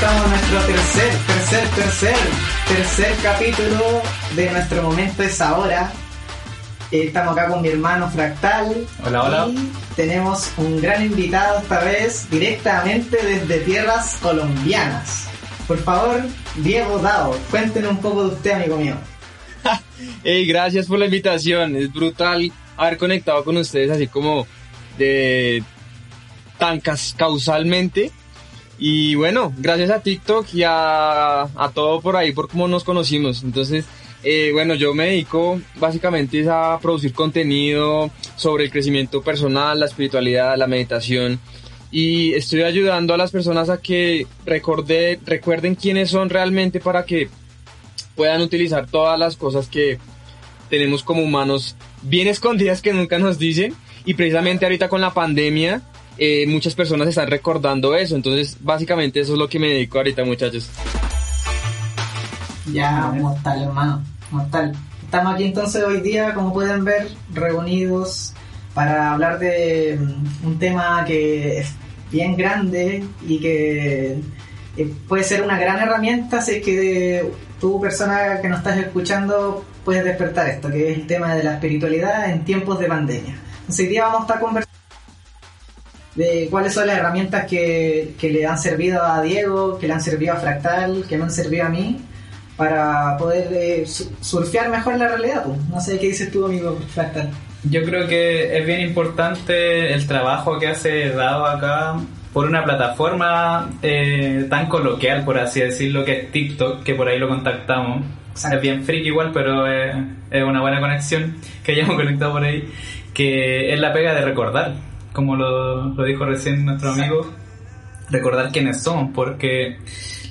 Estamos en nuestro tercer, tercer, tercer, tercer capítulo de nuestro momento es ahora. Eh, Estamos acá con mi hermano Fractal. Hola, hola. Y tenemos un gran invitado esta vez directamente desde tierras colombianas. Por favor, Diego Dao, cuéntenos un poco de usted, amigo mío. Hey, gracias por la invitación. Es brutal haber conectado con ustedes así como de tan cas- causalmente. Y bueno, gracias a TikTok y a, a todo por ahí por cómo nos conocimos. Entonces, eh, bueno, yo me dedico básicamente a producir contenido sobre el crecimiento personal, la espiritualidad, la meditación. Y estoy ayudando a las personas a que recuerden quiénes son realmente para que puedan utilizar todas las cosas que tenemos como humanos bien escondidas que nunca nos dicen y precisamente ahorita con la pandemia eh, muchas personas están recordando eso entonces básicamente eso es lo que me dedico ahorita muchachos Ya, mortal, hermano, mortal. Estamos aquí entonces hoy día, como pueden ver, reunidos para hablar de mm, un tema que es bien grande y que eh, puede ser una gran herramienta si es que tú, persona que nos estás escuchando, puedes despertar esto, que es el tema de la espiritualidad en tiempos de pandemia. Entonces hoy día vamos a estar conversando de cuáles son las herramientas que, que le han servido a Diego, que le han servido a Fractal, que me han servido a mí para poder eh, su- surfear mejor la realidad. pues. No sé qué dices tú, amigo Fractal. Yo creo que es bien importante el trabajo que hace Dado acá por una plataforma eh, tan coloquial, por así decirlo, que es TikTok, que por ahí lo contactamos. Exacto. Es bien friki igual, pero es, es una buena conexión que hayamos conectado por ahí, que es la pega de recordar, como lo, lo dijo recién nuestro Exacto. amigo, recordar quiénes somos, porque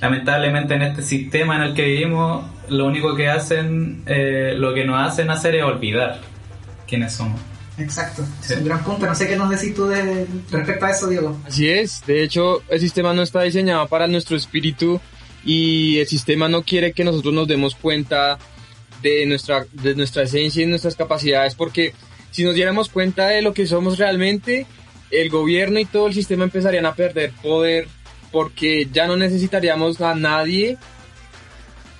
lamentablemente en este sistema en el que vivimos, lo único que hacen, eh, lo que nos hacen hacer es olvidar quiénes somos. Exacto, Sí. es un gran punto. No sé qué nos decís tú de, respecto a eso, Diego. así es de hecho el sistema no está diseñado para nuestro espíritu y el sistema no quiere que nosotros nos demos cuenta de nuestra de nuestra esencia y nuestras capacidades porque si nos diéramos cuenta de lo que somos realmente el gobierno y todo el sistema empezarían a perder poder porque ya no necesitaríamos a nadie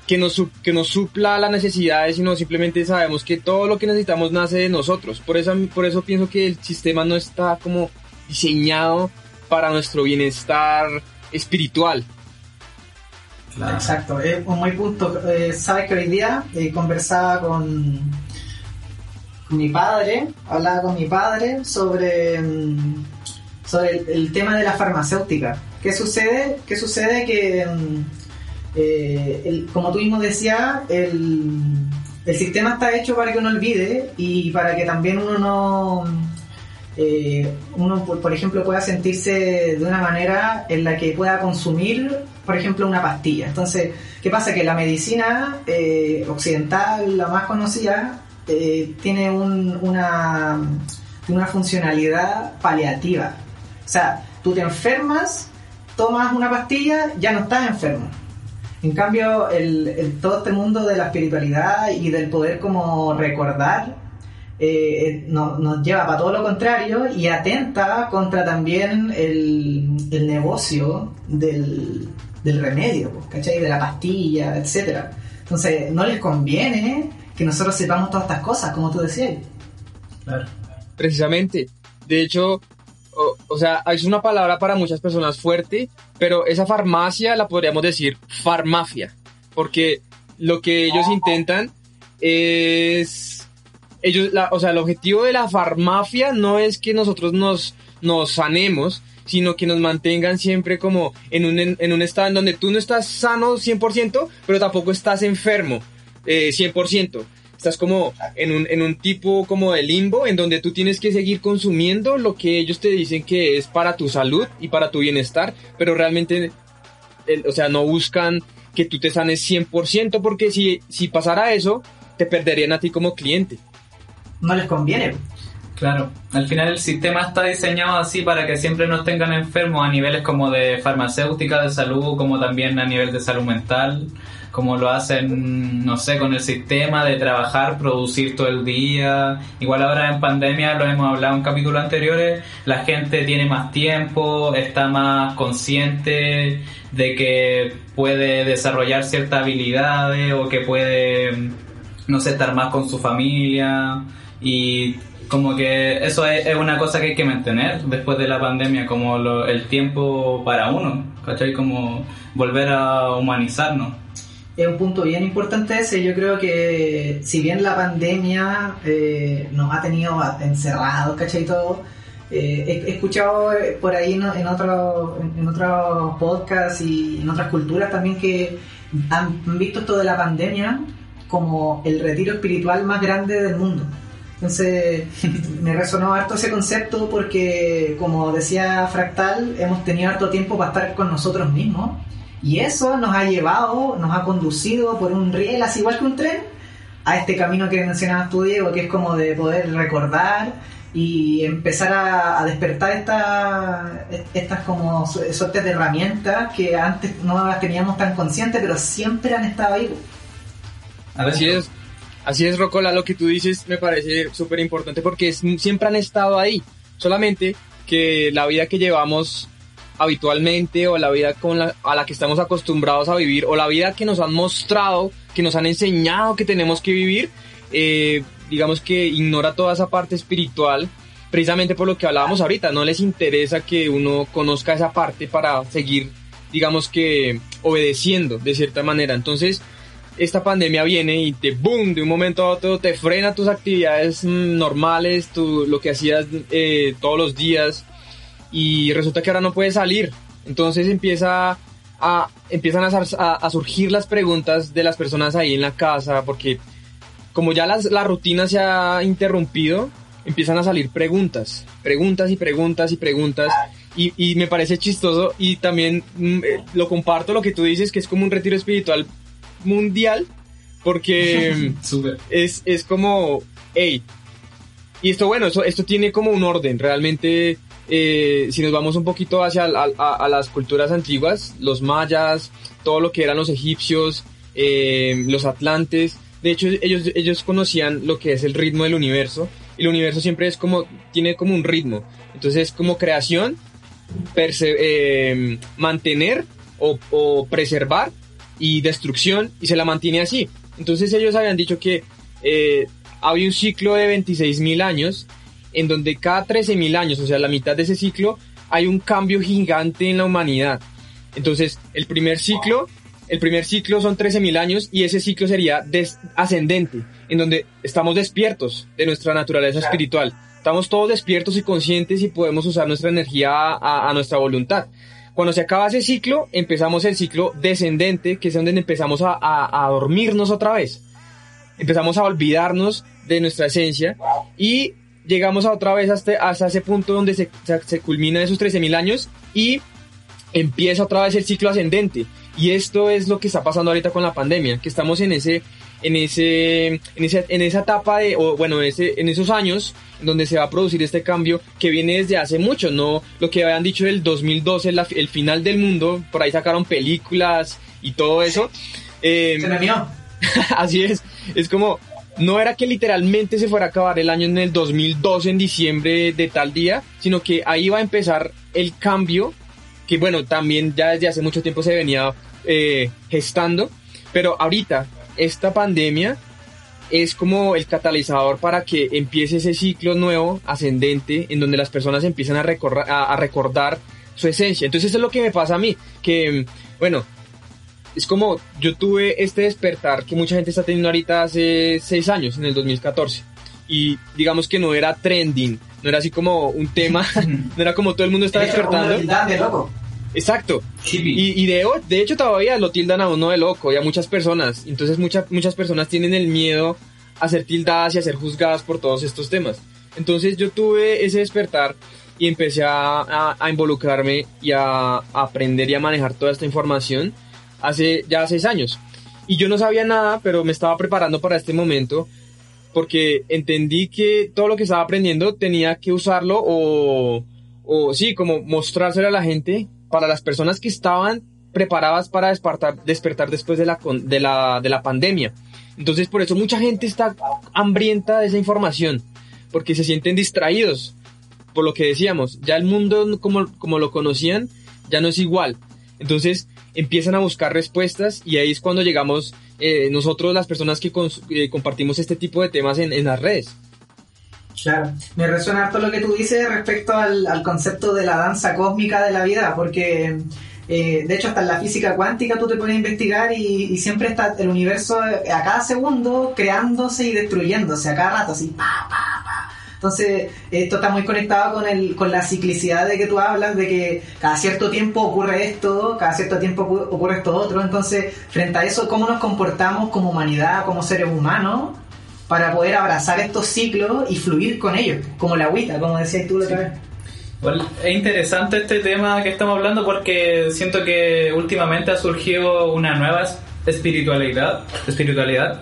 que nos, que nos supla las necesidades, sino simplemente sabemos que todo lo que necesitamos nace de nosotros. Por eso, por eso pienso que el sistema no está como diseñado para nuestro bienestar espiritual. Exacto, es un muy punto. Eh, Sabes que hoy día eh, conversaba con, con mi padre, hablaba con mi padre sobre, mm, sobre el, tema de la farmacéutica. ¿Qué sucede? ¿Qué sucede? Que, mm, eh, como tú mismo decías, el, el sistema está hecho para que uno olvide y para que también uno no... eh, uno, por, por ejemplo, pueda sentirse de una manera en la que pueda consumir, por ejemplo, una pastilla. Entonces, ¿qué pasa? Que la medicina eh, occidental, la más conocida, eh, tiene un- una, una funcionalidad paliativa. O sea, tú te enfermas, tomas una pastilla, ya no estás enfermo. En cambio, el, el- todo este mundo de la espiritualidad y del poder como recordar eh, no- nos lleva para todo lo contrario y atenta contra también el, el negocio del, del remedio, pues, ¿cachai? De la pastilla, etcétera. Entonces, no les conviene que nosotros sepamos todas estas cosas, como tú decías. Claro. Precisamente. De hecho, o, o sea, es una palabra para muchas personas fuerte, pero esa farmacia la podríamos decir farmafia, porque lo que ellos intentan es ellos, la, o sea, el objetivo de la farmacia no es que nosotros nos, nos sanemos, sino que nos mantengan siempre como en un, en, un estado en donde tú no estás sano 100%, pero tampoco estás enfermo eh, 100%. Estás como en un, en un tipo como de limbo en donde tú tienes que seguir consumiendo lo que ellos te dicen que es para tu salud y para tu bienestar, pero realmente, o sea, no buscan que tú te sanes 100% porque si, si pasara eso, te perderían a ti como cliente. No les conviene. Claro, al final el sistema está diseñado así para que siempre nos tengan enfermos a niveles como de farmacéutica, de salud, como también a nivel de salud mental como lo hacen, no sé, con el sistema de trabajar, producir todo el día. Igual ahora en pandemia, lo hemos hablado en capítulos anteriores, la gente tiene más tiempo, está más consciente de que puede desarrollar ciertas habilidades o que puede, no sé, estar más con su familia y como que eso es, una cosa que hay que mantener después de la pandemia, como el tiempo para uno, ¿cachai? Como volver a humanizarnos es un punto bien importante ese. Yo creo que si bien la pandemia eh, nos ha tenido encerrados, ¿cachai? Todo, eh, he, escuchado por ahí en, en otros en, otros podcasts y en otras culturas también que han visto esto de la pandemia como el retiro espiritual más grande del mundo. Entonces me resonó harto ese concepto porque, como decía Fractal, hemos tenido harto tiempo para estar con nosotros mismos y eso nos ha llevado, nos ha conducido por un riel, así igual que un tren, a este camino que mencionabas tú, Diego, que es como de poder recordar y empezar a, despertar esta, estas como suertes de herramientas que antes no las teníamos tan conscientes, pero siempre han estado ahí. Así es, así es, Rocola, lo que tú dices me parece súper importante porque siempre han estado ahí, solamente que la vida que llevamos habitualmente o la vida con la, a la que estamos acostumbrados a vivir o la vida que nos han mostrado, que nos han enseñado que tenemos que vivir, eh, digamos que ignora toda esa parte espiritual, precisamente por lo que hablábamos ahorita, no les interesa que uno conozca esa parte para seguir, digamos que, obedeciendo de cierta manera. Entonces, esta pandemia viene y te boom, de un momento a otro te frena tus actividades mm, normales, tu, lo que hacías eh, todos los días, y resulta que ahora no puede salir. Entonces empieza a, empiezan a, a, surgir las preguntas de las personas ahí en la casa, porque como ya las, la rutina se ha interrumpido, empiezan a salir preguntas, preguntas y preguntas y preguntas. Y, y me parece chistoso y también mm, eh, lo comparto lo que tú dices, que es como un retiro espiritual mundial, porque es, es como, hey, y esto bueno, eso, esto tiene como un orden, realmente eh, si nos vamos un poquito hacia a, las culturas antiguas, los mayas, todo lo que eran los egipcios, eh, los atlantes, de hecho ellos, ellos conocían lo que es el ritmo del universo, y el universo siempre es como, tiene como un ritmo, entonces como creación, eh, mantener o, preservar y destrucción, y se la mantiene así. Entonces ellos habían dicho que había un ciclo de 26.000 años en donde cada 13.000 años, o sea, la mitad de ese ciclo, hay un cambio gigante en la humanidad. Entonces, el primer ciclo, el primer ciclo son 13.000 años y ese ciclo sería ascendente, en donde estamos despiertos de nuestra naturaleza espiritual. Estamos todos despiertos y conscientes y podemos usar nuestra energía a, nuestra voluntad. Cuando se acaba ese ciclo, empezamos el ciclo descendente, que es donde empezamos a, a dormirnos otra vez. Empezamos a olvidarnos de nuestra esencia y llegamos a otra vez hasta, hasta ese punto donde se, se culmina esos 13.000 años y empieza otra vez el ciclo ascendente. Y esto es lo que está pasando ahorita con la pandemia, que estamos en ese en ese en esa, en esa etapa de o bueno, ese, en esos años donde se va a producir este cambio que viene desde hace mucho, no lo que habían dicho del 2012, el final del mundo, por ahí sacaron películas y todo eso. Eh, así es, es como no era que literalmente se fuera a acabar el año en el 2012, en diciembre de tal día, sino que ahí va a empezar el cambio, que bueno, también ya desde hace mucho tiempo se venía eh, gestando, pero ahorita esta pandemia es como el catalizador para que empiece ese ciclo nuevo, ascendente, en donde las personas empiezan a, a recordar su esencia. Entonces eso es lo que me pasa a mí, que bueno, es como yo tuve este despertar que mucha gente está teniendo ahorita hace seis años, en el 2014. y digamos que no era trending, no era así como un tema, no era como todo el mundo está despertando. Exacto. Y, y de, de hecho todavía lo tildan a uno de loco y a muchas personas. Entonces muchas muchas personas tienen el miedo a ser tildadas y a ser juzgadas por todos estos temas. Entonces yo tuve ese despertar y empecé a, a- a involucrarme y a, a aprender y a manejar toda esta información hace ya seis años. Y yo no sabía nada, pero me estaba preparando para este momento porque entendí que todo lo que estaba aprendiendo tenía que usarlo o, o sí, como mostrárselo a la gente para las personas que estaban preparadas para despertar, después de la, de, la, de la pandemia. Entonces por eso mucha gente está hambrienta de esa información, porque se sienten distraídos. Por lo que decíamos, ya el mundo como, como lo conocían ya no es igual. Entonces empiezan a buscar respuestas y ahí es cuando llegamos eh, nosotros las personas que eh, compartimos este tipo de temas en, en las redes. Claro, me resuena harto lo que tú dices respecto al, al concepto de la danza cósmica de la vida, porque eh, de hecho hasta en la física cuántica tú te pones a investigar y, y siempre está el universo a cada segundo creándose y destruyéndose, a cada rato, así, pa, pa, pa. Entonces, esto está muy conectado con, el, con la ciclicidad de que tú hablas, de que cada cierto tiempo ocurre esto, cada cierto tiempo ocu- ocurre esto otro. Entonces, frente a eso, ¿cómo nos comportamos como humanidad, como seres humanos? Para poder abrazar estos ciclos y fluir con ellos, como la agüita, como decías tú la otra vez. Igual es interesante este tema que estamos hablando porque siento que últimamente ha surgido una nueva es- espiritualidad, espiritualidad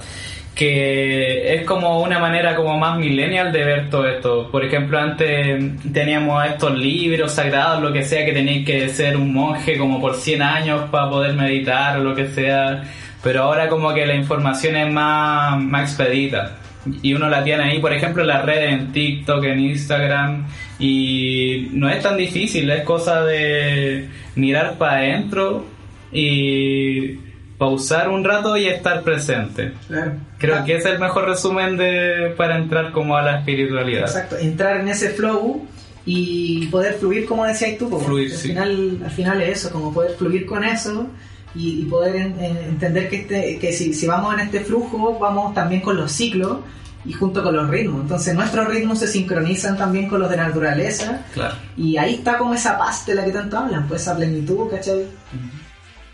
que es como una manera como más millennial de ver todo esto. Por ejemplo, antes teníamos estos libros sagrados, lo que sea, que tenéis que ser un monje como por 100 años para poder meditar o lo que sea. Pero ahora como que la información es más, más expedita. Y uno la tiene ahí, por ejemplo, en las redes, en TikTok, en Instagram. Y no es tan difícil, es cosa de mirar para adentro y pausar un rato y estar presente. Claro. Creo Ah, que es el mejor resumen de para entrar como a la espiritualidad. Exacto, entrar en ese flow y poder fluir como decías tú. Fluir, al, sí. final, al final es eso, como poder fluir con eso y, y poder en- en- entender que, este, que si, si vamos en este flujo, vamos también con los ciclos y junto con los ritmos. Entonces nuestros ritmos se sincronizan también con los de la naturaleza Claro. y ahí está como esa paz de la que tanto hablan, pues esa plenitud, ¿cachai?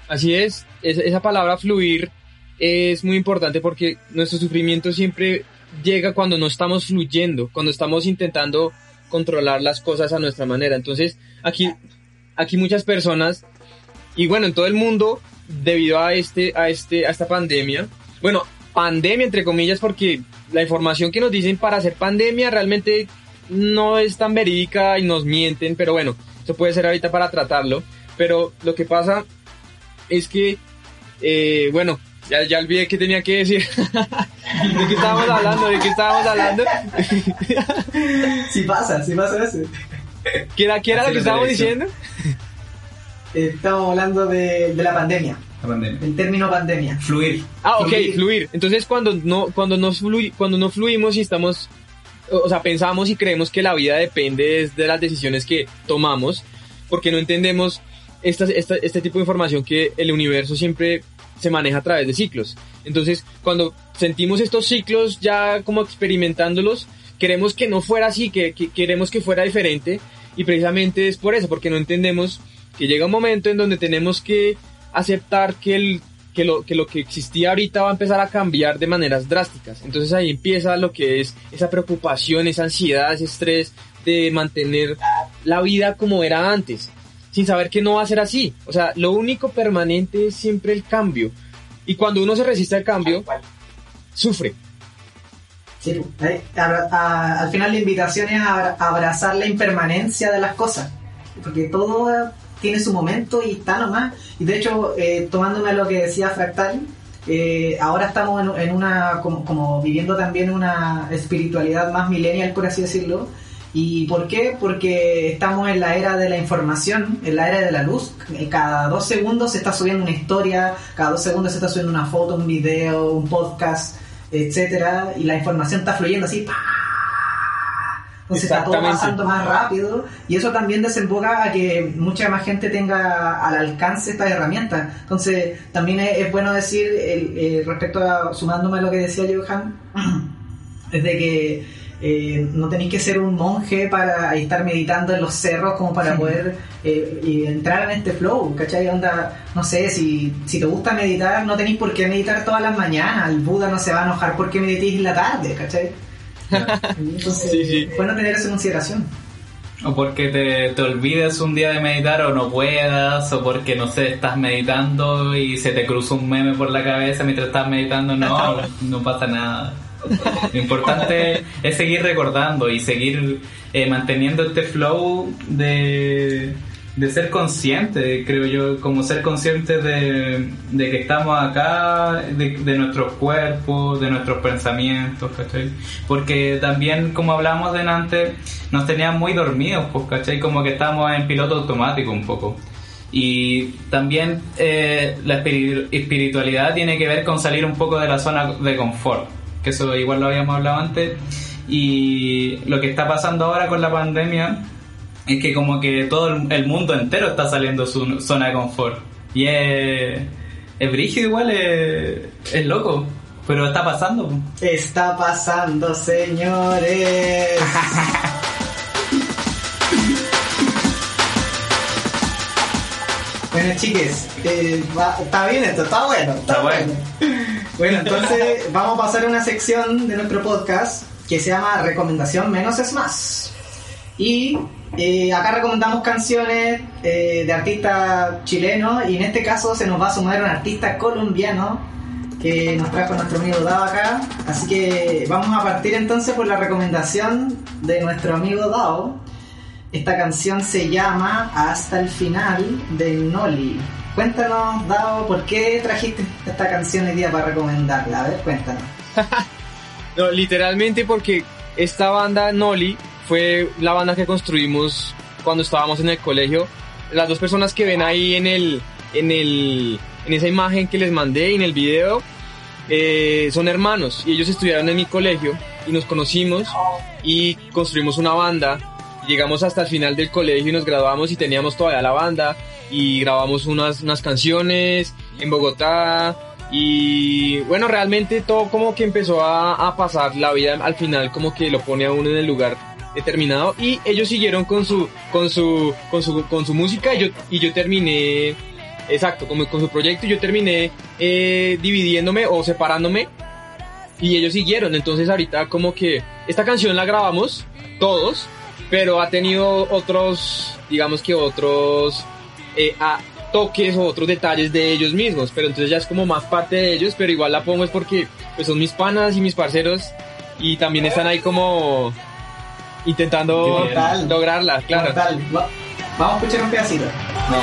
Así es, es- esa palabra fluir es muy importante porque nuestro sufrimiento siempre llega cuando no estamos fluyendo, cuando estamos intentando controlar las cosas a nuestra manera. Entonces, aquí, aquí muchas personas, y bueno, en todo el mundo, debido a este, a este, a esta pandemia, bueno, pandemia entre comillas, porque la información que nos dicen para hacer pandemia realmente no es tan verídica y nos mienten, pero bueno, eso puede ser ahorita para tratarlo. Pero lo que pasa es que, eh, bueno, ya, ya olvidé qué tenía que decir. ¿De qué estábamos hablando? ¿De qué estábamos hablando? Sí pasa, sí pasa eso. ¿Qué era, qué era lo que estábamos diciendo? Estamos hablando de, de la pandemia, La pandemia. el término pandemia. Fluir. Ah, ok, Fluir. fluir. Entonces cuando no, cuando no, flui- cuando no fluimos y estamos, o sea, pensamos y creemos que la vida depende de las decisiones que tomamos, porque no entendemos esta, esta- este tipo de información que el universo siempre se maneja a través de ciclos. Entonces, cuando sentimos estos ciclos ya como experimentándolos, queremos que no fuera así, que, que queremos que fuera diferente, y precisamente es por eso, porque no entendemos que llega un momento en donde tenemos que aceptar que el que lo, que lo que existía ahorita va a empezar a cambiar de maneras drásticas. Entonces ahí empieza lo que es esa preocupación, esa ansiedad, ese estrés de mantener la vida como era antes, sin saber que no va a ser así. O sea, lo único permanente es siempre el cambio. Y cuando uno se resiste al cambio, sufre. Sí, ahí, a- a- al final la invitación es a abrazar la impermanencia de las cosas, porque todo eh, tiene su momento y está nomás. Y de hecho, eh, tomándome lo que decía Fractal, eh, ahora estamos en, una, como, como viviendo también una espiritualidad más millennial, por así decirlo. ¿Y por qué? Porque estamos en la era de la información, en la era de la luz. Eh, Cada dos segundos se está subiendo una historia, cada dos segundos se está subiendo una foto, un video, un podcast etcétera, y la información está fluyendo así, ¡pa! Entonces está todo pasando más rápido, y eso también desemboca a que mucha más gente tenga al alcance estas herramientas. Entonces, también es, es bueno decir, el- eh, respecto a, sumándome a lo que decía Johan, es de que eh, no tenéis que ser un monje para estar meditando en los cerros como para poder eh, entrar en este flow, ¿cachai? Onda, no sé, si, si te gusta meditar, no tenéis por qué meditar todas las mañanas, el Buda no se va a enojar porque meditéis en la tarde, ¿cachai? Entonces, Sí, sí. bueno tener eso en consideración. O porque te, te olvides un día de meditar o no puedas, o porque, no sé, estás meditando y se te cruza un meme por la cabeza mientras estás meditando, no, no pasa nada. Lo importante es seguir recordando y seguir eh, manteniendo este flow de, de ser consciente, creo yo, como ser consciente de, de que estamos acá, de, de nuestros cuerpos, de nuestros pensamientos, ¿cachai? Porque también, como hablamos delante, nos tenían muy dormidos, pues, ¿cachai? Como que estamos en piloto automático un poco. Y también eh, la espiri- espiritualidad tiene que ver con salir un poco de la zona de confort, que eso igual lo habíamos hablado antes. Y lo que está pasando ahora con la pandemia es que como que todo el, el mundo entero está saliendo de su zona de confort. Y es, es brígido igual, es, es loco, pero está pasando. Está pasando, señores. bueno, chiques, eh, va- está bien esto, está bueno. Está, Está bueno. Bueno, entonces vamos a pasar a una sección de nuestro podcast que se llama Recomendación Menos es Más. Y eh, acá recomendamos canciones eh, de artistas chilenos y en este caso se nos va a sumar un artista colombiano que nos trajo nuestro amigo Dao acá. Así que vamos a partir entonces por la recomendación de nuestro amigo Dao. Esta canción se llama Hasta el final de Noli. Cuéntanos, Dao, ¿por qué trajiste esta canción hoy día para recomendarla? A ver, cuéntanos. No, literalmente porque esta banda Noli fue la banda que construimos cuando estábamos en el colegio. Las dos personas que ven ahí en el, en el, en esa imagen que les mandé y en el video, eh, son hermanos y ellos estudiaron en mi colegio y nos conocimos y construimos una banda. Llegamos hasta el final del colegio y nos graduamos y teníamos todavía la banda y grabamos unas, unas canciones en Bogotá y bueno, realmente todo como que empezó a, a pasar, la vida al final como que lo pone a uno en el lugar determinado y ellos siguieron con su, con su, con su, con su música y yo, y yo terminé, exacto, como con su proyecto y yo terminé eh, dividiéndome o separándome y ellos siguieron, entonces ahorita como que esta canción la grabamos todos, pero ha tenido otros, digamos que otros eh, a- toques o otros detalles de ellos mismos, pero entonces ya es como más parte de ellos, pero igual la pongo es porque pues son mis panas y mis parceros y también están ahí como intentando Total. lograrla, claro. Total. Va- Vamos a escuchar un pedacito. poder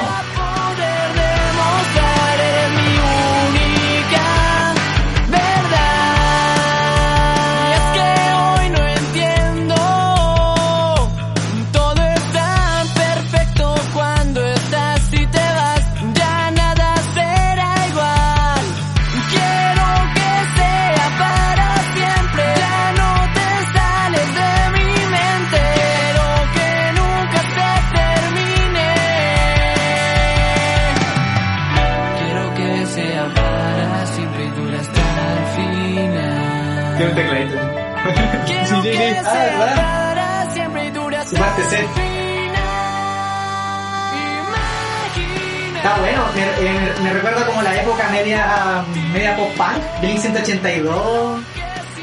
bueno, me, eh, me recuerda como la época media, media pop punk, Blink 182.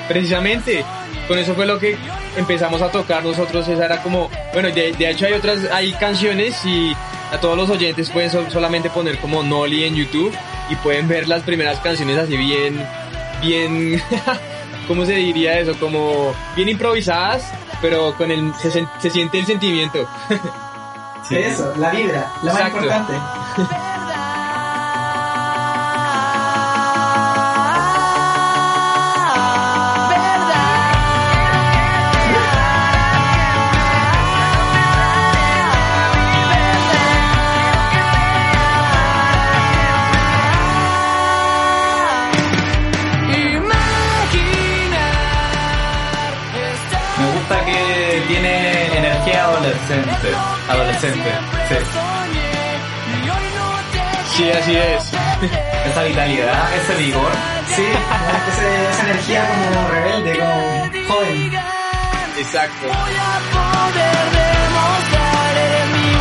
Precisamente, con eso fue lo que empezamos a tocar nosotros, esa era como, bueno, de, de hecho hay otras, hay canciones y a todos los oyentes pueden sol- solamente poner como Noli en YouTube y pueden ver las primeras canciones así bien, bien, ¿cómo se diría eso? Como bien improvisadas, pero con el, se, se siente el sentimiento. Eso, la vibra, más Exacto. importante. adolescente. Sí. Sí, así es. Esa vitalidad, ese vigor. Sí, ese- esa energía como rebelde, como joven. Exacto. Voy a poder demostrar eres mi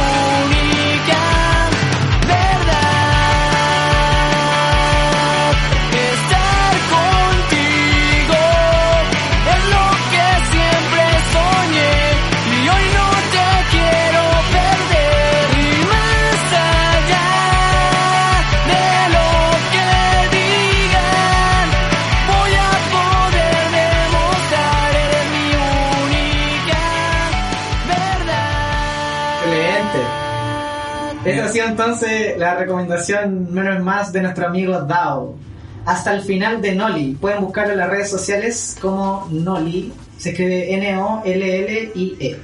la recomendación menos más de nuestro amigo Dao. Hasta el final de Noli. Pueden buscarlo en las redes sociales como Noli. Se escribe N-O-L-L-I-E.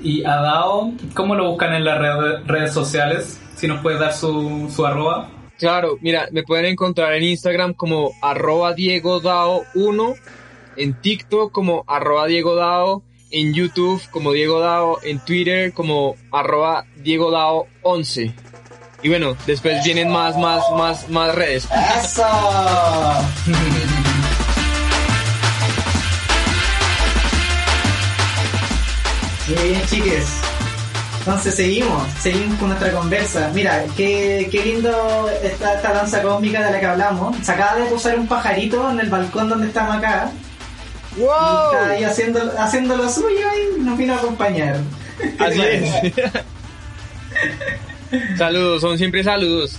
Y a Dao, ¿cómo lo buscan en las red- redes sociales? Si nos puedes dar su, su arroba. Claro, mira, me pueden encontrar en Instagram como arroba Diego Dao 1, en TikTok como arroba Diego Dao, en YouTube como Diego Dao, en Twitter como arroba Diego Dao 11. Y bueno, después vienen más, más, más, más redes. ¡Eso! Muy bien, chiques. Entonces seguimos, seguimos con nuestra conversa. Mira, qué, qué lindo esta, esta danza cósmica de la que hablamos. Se acaba de posar un pajarito en el balcón donde estamos acá. Y está ahí haciendo, haciendo lo suyo y nos vino a acompañar. Así es. saludos, son siempre saludos.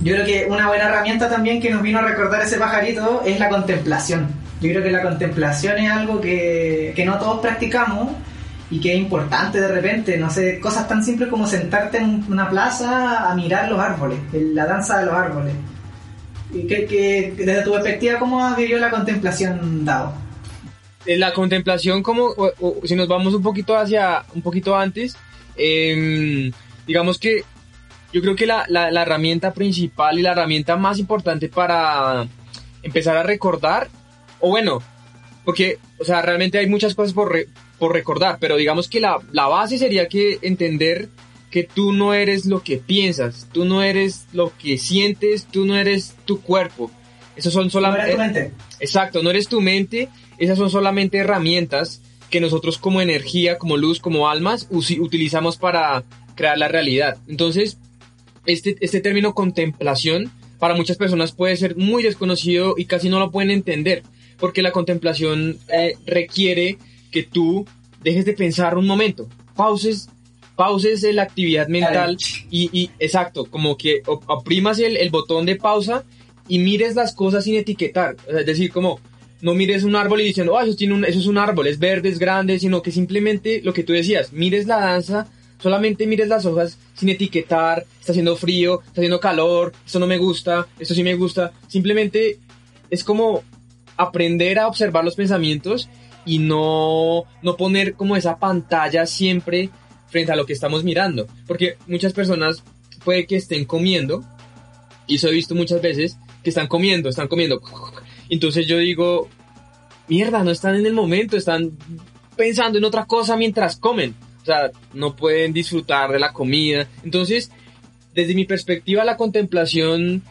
Yo creo que una buena herramienta también que nos vino a recordar ese pajarito es la contemplación. Yo creo que la contemplación es algo que, que no todos practicamos y que es importante de repente. No sé, cosas tan simples como sentarte en una plaza a mirar los árboles, la danza de los árboles. Y que, que, desde tu perspectiva, ¿cómo has vivido la contemplación, Dao? En la contemplación, como o- o si nos vamos un poquito hacia, un poquito antes, em, digamos que yo creo que la, la- la herramienta principal y la herramienta más importante para empezar a recordar, o bueno, porque, o sea, realmente hay muchas cosas por, re- por recordar, pero digamos que la, la base sería que entender que tú no eres lo que piensas, tú no eres lo que sientes, tú no eres tu cuerpo. Esos son solamente... tu mente. Exacto, no eres tu mente, esas son solamente herramientas que nosotros como energía, como luz, como almas, utilizamos para crear la realidad. Entonces, este, este término contemplación para muchas personas puede ser muy desconocido y casi no lo pueden entender, porque la contemplación eh, requiere que tú dejes de pensar un momento, pauses, pauses la actividad mental y, y exacto, como que op- oprimas el, el botón de pausa y mires las cosas sin etiquetar, es decir, como no mires un árbol y diciendo, ah, eso, tiene un, eso es un árbol, es verde, es grande, sino que simplemente lo que tú decías, mires la danza, solamente mires las hojas sin etiquetar, está haciendo frío, está haciendo calor, esto no me gusta, esto sí me gusta, simplemente es como aprender a observar los pensamientos y no, no poner como esa pantalla siempre frente a lo que estamos mirando, porque muchas personas puede que estén comiendo, y eso he visto muchas veces, que están comiendo, están comiendo, entonces yo digo, mierda, no están en el momento, están pensando en otra cosa mientras comen. O sea, no pueden disfrutar de la comida. Entonces, desde mi perspectiva, la contemplación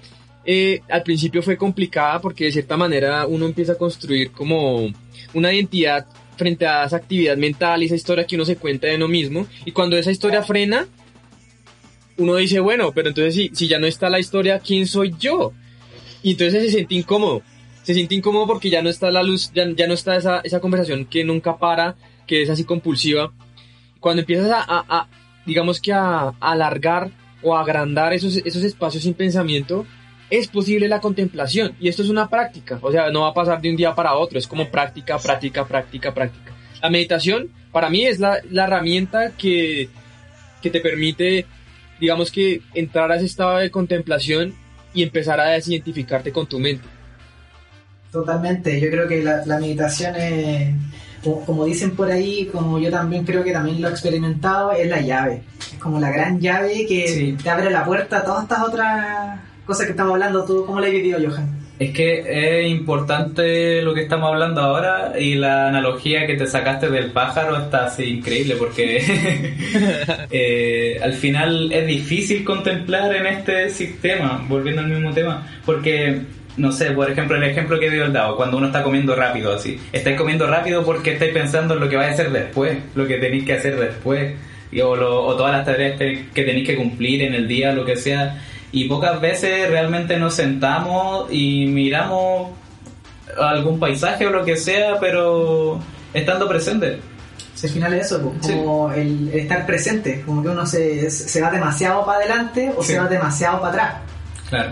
eh, al principio fue complicada porque de cierta manera uno empieza a construir como una identidad frente a esa actividad mental y esa historia que uno se cuenta de uno mismo. Y cuando esa historia frena, uno dice, bueno, pero entonces si, si ya no está la historia, ¿quién soy yo? Y entonces se siente incómodo. Se siente incómodo porque ya no está la luz, ya, ya no está esa, esa conversación que nunca para, que es así compulsiva. Cuando empiezas a, a- a, digamos que a, a alargar o agrandar esos, esos espacios sin pensamiento, es posible la contemplación. Y esto es una práctica. O sea, no va a pasar de un día para otro. Es como práctica, práctica, práctica, práctica. La meditación, para mí, es la, la herramienta que, que te permite, digamos que, entrar a ese estado de contemplación y empezar a desidentificarte con tu mente. Totalmente, yo creo que la, la meditación es, como, dicen por ahí, como yo también creo que también lo he experimentado, es la llave. Es como la gran llave que Sí. te abre la puerta a todas estas otras cosas que estamos hablando. ¿Tú cómo le has vivido, Johan? Es que es importante lo que estamos hablando ahora y la analogía que te sacaste del pájaro está así increíble porque eh, al final es difícil contemplar en este sistema, volviendo al mismo tema, porque no sé, por ejemplo, el ejemplo que dio el dado, cuando uno está comiendo rápido así. Estáis comiendo rápido porque estáis pensando en lo que vais a hacer después, lo que tenéis que hacer después, y, o, lo- o todas las tareas que tenéis que cumplir en el día, lo que sea. Y pocas veces realmente nos sentamos y miramos algún paisaje o lo que sea, pero estando presente. Si al final es eso, pues, como el, el estar presente, como que uno se, se va demasiado para adelante o Sí. se va demasiado para atrás. Claro.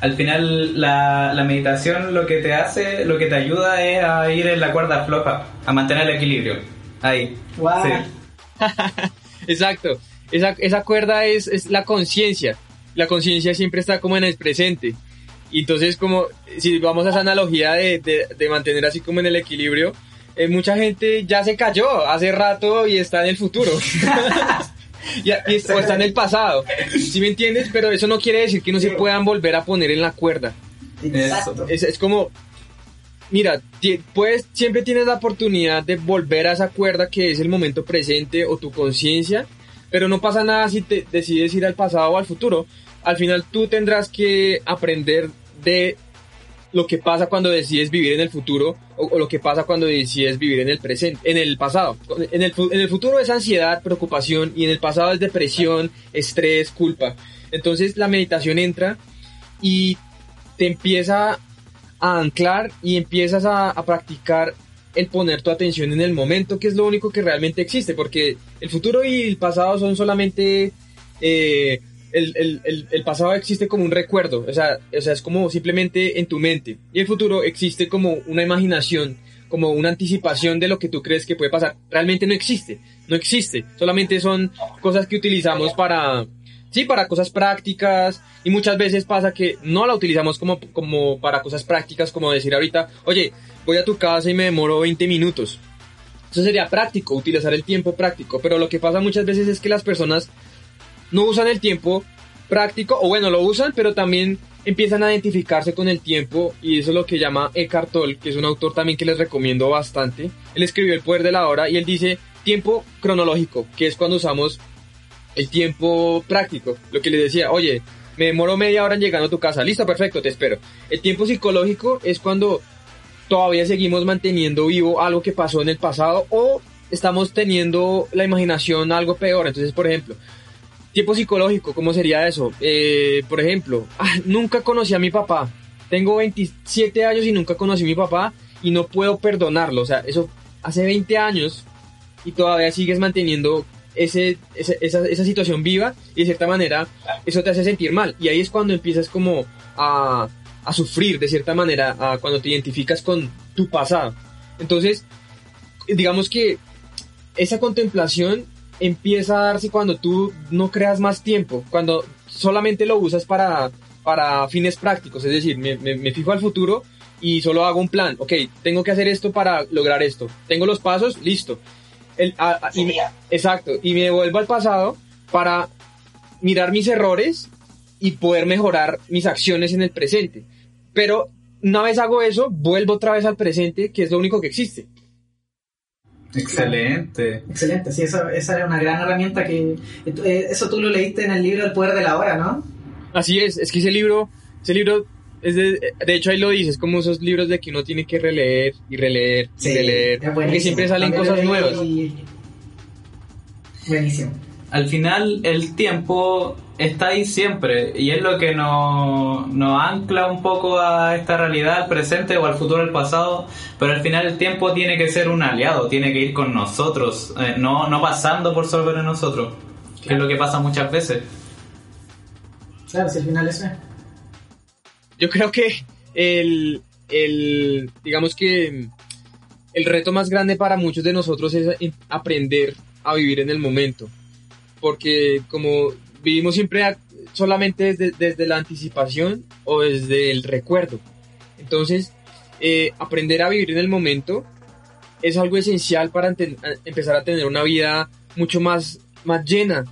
Al final la, la meditación lo que te hace, lo que te ayuda es a ir en la cuerda floja, a mantener el equilibrio. Ahí. Sí. Exacto. Esa, esa cuerda es, es la conciencia. La conciencia siempre está como en el presente. Y entonces como, si vamos a esa analogía de, de, de mantener así como en el equilibrio, eh, mucha gente ya se cayó hace rato y está en el futuro. Ya- y- o está en el pasado. ¿Sí me entiendes? Pero eso no quiere decir que no se puedan volver a poner en la cuerda. Exacto. Es, es como, mira, puedes, siempre tienes la oportunidad de volver a esa cuerda que es el momento presente o tu conciencia, pero no pasa nada si te decides ir al pasado o al futuro. Al final tú tendrás que aprender de lo que pasa cuando decides vivir en el futuro o, lo que pasa cuando decides vivir en el presente, en el pasado. En el, en el futuro es ansiedad, preocupación y en el pasado es depresión, estrés, culpa. Entonces la meditación entra y te empieza a anclar y empiezas a, a practicar el poner tu atención en el momento, que es lo único que realmente existe, porque el futuro y el pasado son solamente... eh, el, el- el- pasado existe como un recuerdo, o sea, o sea, es como simplemente en tu mente, y el futuro existe como una imaginación, como una anticipación de lo que tú crees que puede pasar. Realmente no existe, no existe, solamente son cosas que utilizamos para, sí, para cosas prácticas y muchas veces pasa que no la utilizamos como, como para cosas prácticas, como decir ahorita, oye, voy a tu casa y me demoro 20 minutos. Eso sería práctico, utilizar el tiempo práctico, pero lo que pasa muchas veces es que las personas no usan el tiempo práctico, o bueno, lo usan, pero también empiezan a identificarse con el tiempo y eso es lo que llama Eckhart Tolle, que es un autor también que les recomiendo bastante. Él escribió El Poder de la Hora y él dice tiempo cronológico, que es cuando usamos el tiempo práctico. Lo que les decía, oye, me demoro media hora en llegando a tu casa, listo, perfecto, te espero. El tiempo psicológico es cuando todavía seguimos manteniendo vivo algo que pasó en el pasado o estamos teniendo la imaginación algo peor. Entonces, por ejemplo, tiempo psicológico, ¿cómo sería eso? Eh, por ejemplo, ah, nunca conocí a mi papá. Tengo 27 años y nunca conocí a mi papá y no puedo perdonarlo. O sea, eso hace 20 años y todavía sigues manteniendo ese, ese- esa, esa situación viva y de cierta manera eso te hace sentir mal. Y ahí es cuando empiezas como a, a sufrir de cierta manera, a cuando te identificas con tu pasado. Entonces, digamos que esa contemplación empieza a darse cuando tú no creas más tiempo, cuando solamente lo usas para, para fines prácticos, es decir, me, me- me fijo al futuro y solo hago un plan, ok, tengo que hacer esto para lograr esto, tengo los pasos, listo. El- a- a- y me- exacto, y me devuelvo al pasado para mirar mis errores y poder mejorar mis acciones en el presente. Pero una vez hago eso, vuelvo otra vez al presente, que es lo único que existe. Excelente. Excelente, sí, esa, esa era una gran herramienta que... eh, Eso tú lo leíste en el libro El Poder de la Hora, ¿no? Así es, es que ese libro, ese libro, es de, de hecho ahí lo dices, como esos libros de que uno tiene que releer y releer y releer, porque buenísimo. siempre salen También cosas nuevas. y- Buenísimo. Al final el tiempo está ahí siempre y es lo que nos, nos ancla un poco a esta realidad, al presente o al futuro, al pasado, pero al final el tiempo tiene que ser un aliado, tiene que ir con nosotros, eh, no, no pasando por sobre nosotros, que es lo que pasa muchas veces. Claro, si al final eso es. Yo creo que el, el, digamos que el reto más grande para muchos de nosotros es en- aprender a vivir en el momento, porque como vivimos siempre solamente desde, desde la anticipación o desde el recuerdo, entonces eh, aprender a vivir en el momento es algo esencial para empezar a tener una vida mucho más, más llena,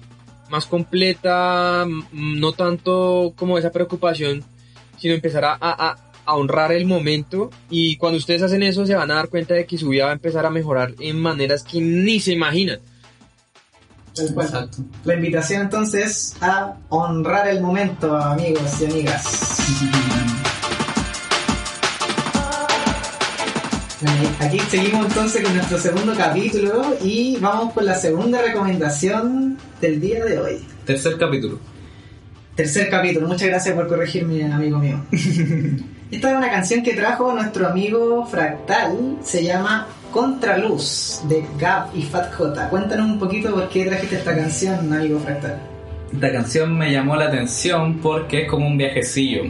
más completa, no tanto como esa preocupación, sino empezar a- a- a honrar el momento y cuando ustedes hacen eso se van a dar cuenta de que su vida va a empezar a mejorar en maneras que ni se imaginan. Exacto. La invitación entonces a honrar el momento, amigos y amigas. Eh, aquí seguimos entonces con nuestro segundo capítulo y vamos con la segunda recomendación del día de hoy. Tercer capítulo. Tercer capítulo, muchas gracias por corregirme, amigo mío. Esta es una canción que trajo nuestro amigo Fractal, se llama Contraluz, de Gap y Fat J. Cuéntanos un poquito por qué trajiste esta canción, amigo Fractal. Esta canción me llamó la atención porque es como un viajecillo.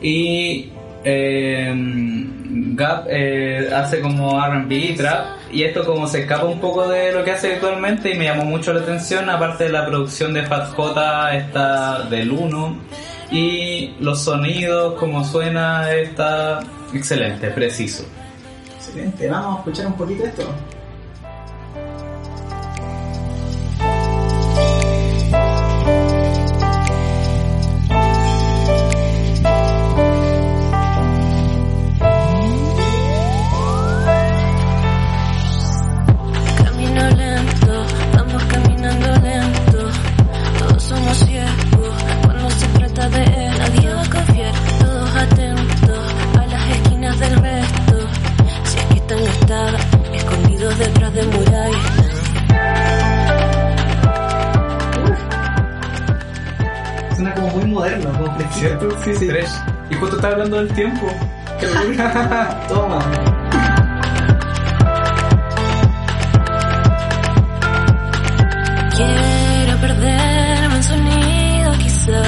Y eh, Gap eh, hace como RB, trap, y esto como se escapa un poco de lo que hace actualmente y me llamó mucho la atención, aparte de la producción de Fat J, esta del 1, y los sonidos, como suena, está excelente, preciso. Excelente, vamos a escuchar un poquito esto. Moderno, como fresquito. Sí, Fresh. Y justo está hablando del tiempo. Toma. Quiero perderme en sonido quizá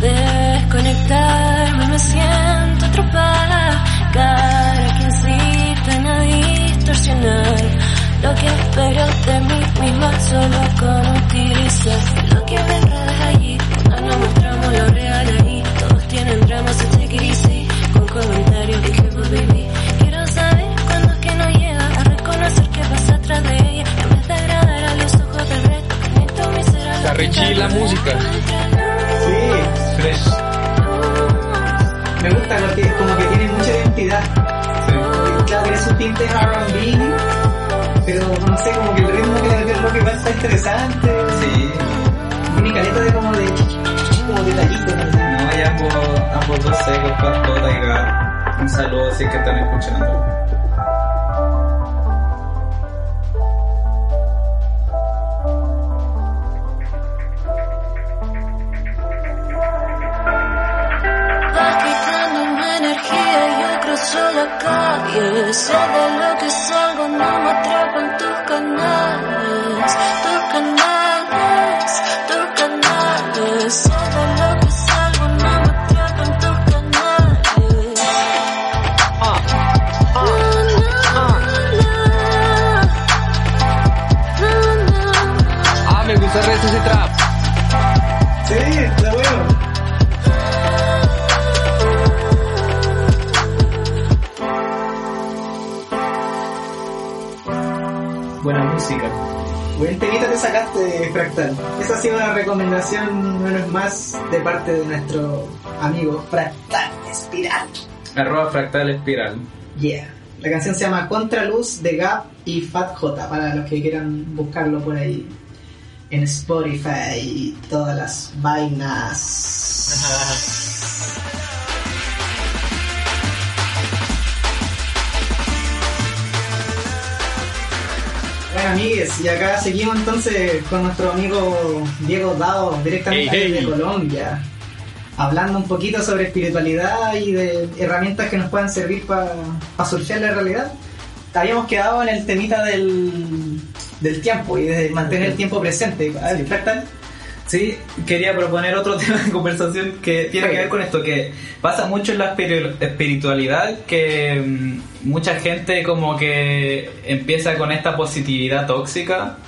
Desconectarme me siento atrapada Cara que inciten a distorsionar Lo que espero de mí misma solo con utilizar Lo que me chill la música. Sí, Fresh. me gusta porque es como que tiene mucha identidad. Claro, tiene su tinte R&B, pero no sé, como que el ritmo que le metió el rock igual está interesante. Sí. Tiene caleta de como de como detallito, no sé. No, y ambos, ambos dos secos, Fat J y. Un saludo si es que están escuchando. Calle. Sé de lo que salgo, no me atrapan tus canales. Tus canales, sacaste, Fractal. Esa ha sido una recomendación, no es más, de parte de nuestro amigo Fractal Espiral. Arroba fractal espiral. Yeah. La canción se llama Contraluz de Gap y Fat J, para los que quieran buscarlo por ahí en Spotify y todas las vainas. Amigues, y acá seguimos entonces con nuestro amigo Diego Dado, directamente Hey, hey. desde Colombia, hablando un poquito sobre espiritualidad y de herramientas que nos puedan servir para surfear la realidad. Habíamos quedado en el temita del, del tiempo y de mantener el tiempo presente. Ver. Sí, quería proponer otro tema de conversación que tiene que ver con esto, que pasa mucho en la espiri- espiritualidad, que mm, mucha gente como que empieza con esta positividad tóxica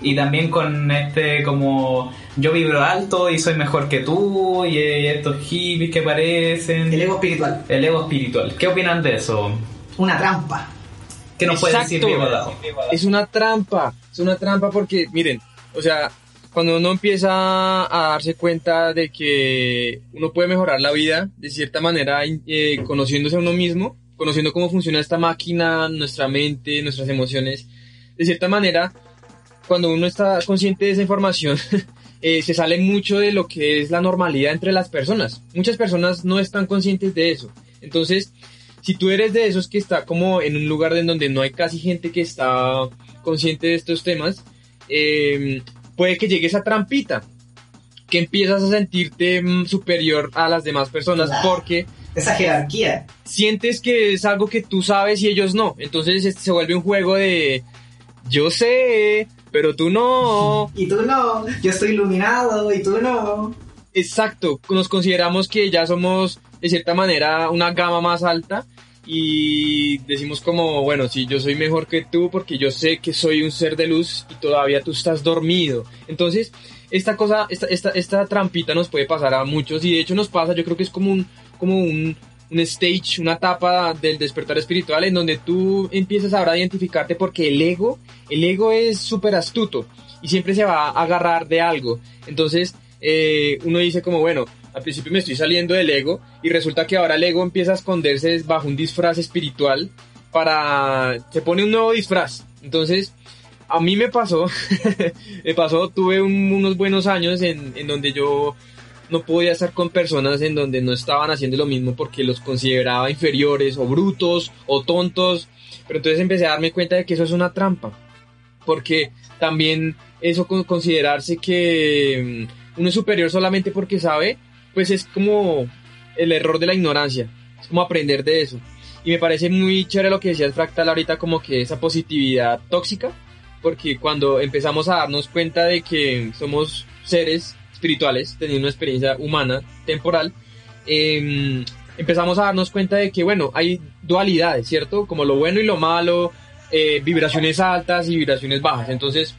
y también con este como yo vibro alto y soy mejor que tú y, estos hippies que parecen. El ego espiritual. El ego espiritual. ¿Qué opinan de eso? Una trampa. ¿Qué nos puede decir. Diego Dado? Es una trampa, es una trampa porque, miren, o sea, cuando uno empieza a darse cuenta de que uno puede mejorar la vida de cierta manera, eh, conociéndose a uno mismo, conociendo cómo funciona esta máquina, nuestra mente, nuestras emociones, de cierta manera, cuando uno está consciente de esa información, eh, se sale mucho de lo que es la normalidad entre las personas. Muchas personas no están conscientes de eso. Entonces, si tú eres de esos que está como en un lugar en donde no hay casi gente que está consciente de estos temas, eh, puede que llegue esa trampita, que empiezas a sentirte mm, superior a las demás personas Claro. porque Esa jerarquía. sientes que es algo que tú sabes y ellos no. Entonces este, se vuelve un juego de yo sé, pero tú no. Y tú no, yo estoy iluminado y tú no. Exacto, nos consideramos que ya somos de cierta manera una gama más alta y decimos como, bueno, sí, yo soy mejor que tú porque yo sé que soy un ser de luz y todavía tú estás dormido. Entonces, esta cosa, esta, esta, esta trampita nos puede pasar a muchos y de hecho nos pasa, yo creo que es como un, como un, un stage, una etapa del despertar espiritual en donde tú empiezas ahora a identificarte porque el ego, el ego es súper astuto y siempre se va a agarrar de algo. Entonces, eh, uno dice como, bueno, al principio me estoy saliendo del ego y resulta que ahora el ego empieza a esconderse bajo un disfraz espiritual para... se pone un nuevo disfraz. Entonces, a mí me pasó, me pasó, tuve un- unos buenos años en, en donde yo no podía estar con personas en donde no estaban haciendo lo mismo porque los consideraba inferiores o brutos o tontos. Pero entonces empecé a darme cuenta de que eso es una trampa. Porque también eso con considerarse que mm, uno es superior solamente porque sabe, pues es como el error de la ignorancia. Es como aprender de eso. Y me parece muy chévere lo que decías Fractal ahorita, como que esa positividad tóxica. Porque cuando empezamos a darnos cuenta de que somos seres espirituales, teniendo una experiencia humana, temporal, eh, empezamos a darnos cuenta de que, bueno, hay dualidades, ¿cierto? Como lo bueno y lo malo, eh, vibraciones altas y vibraciones bajas. Entonces,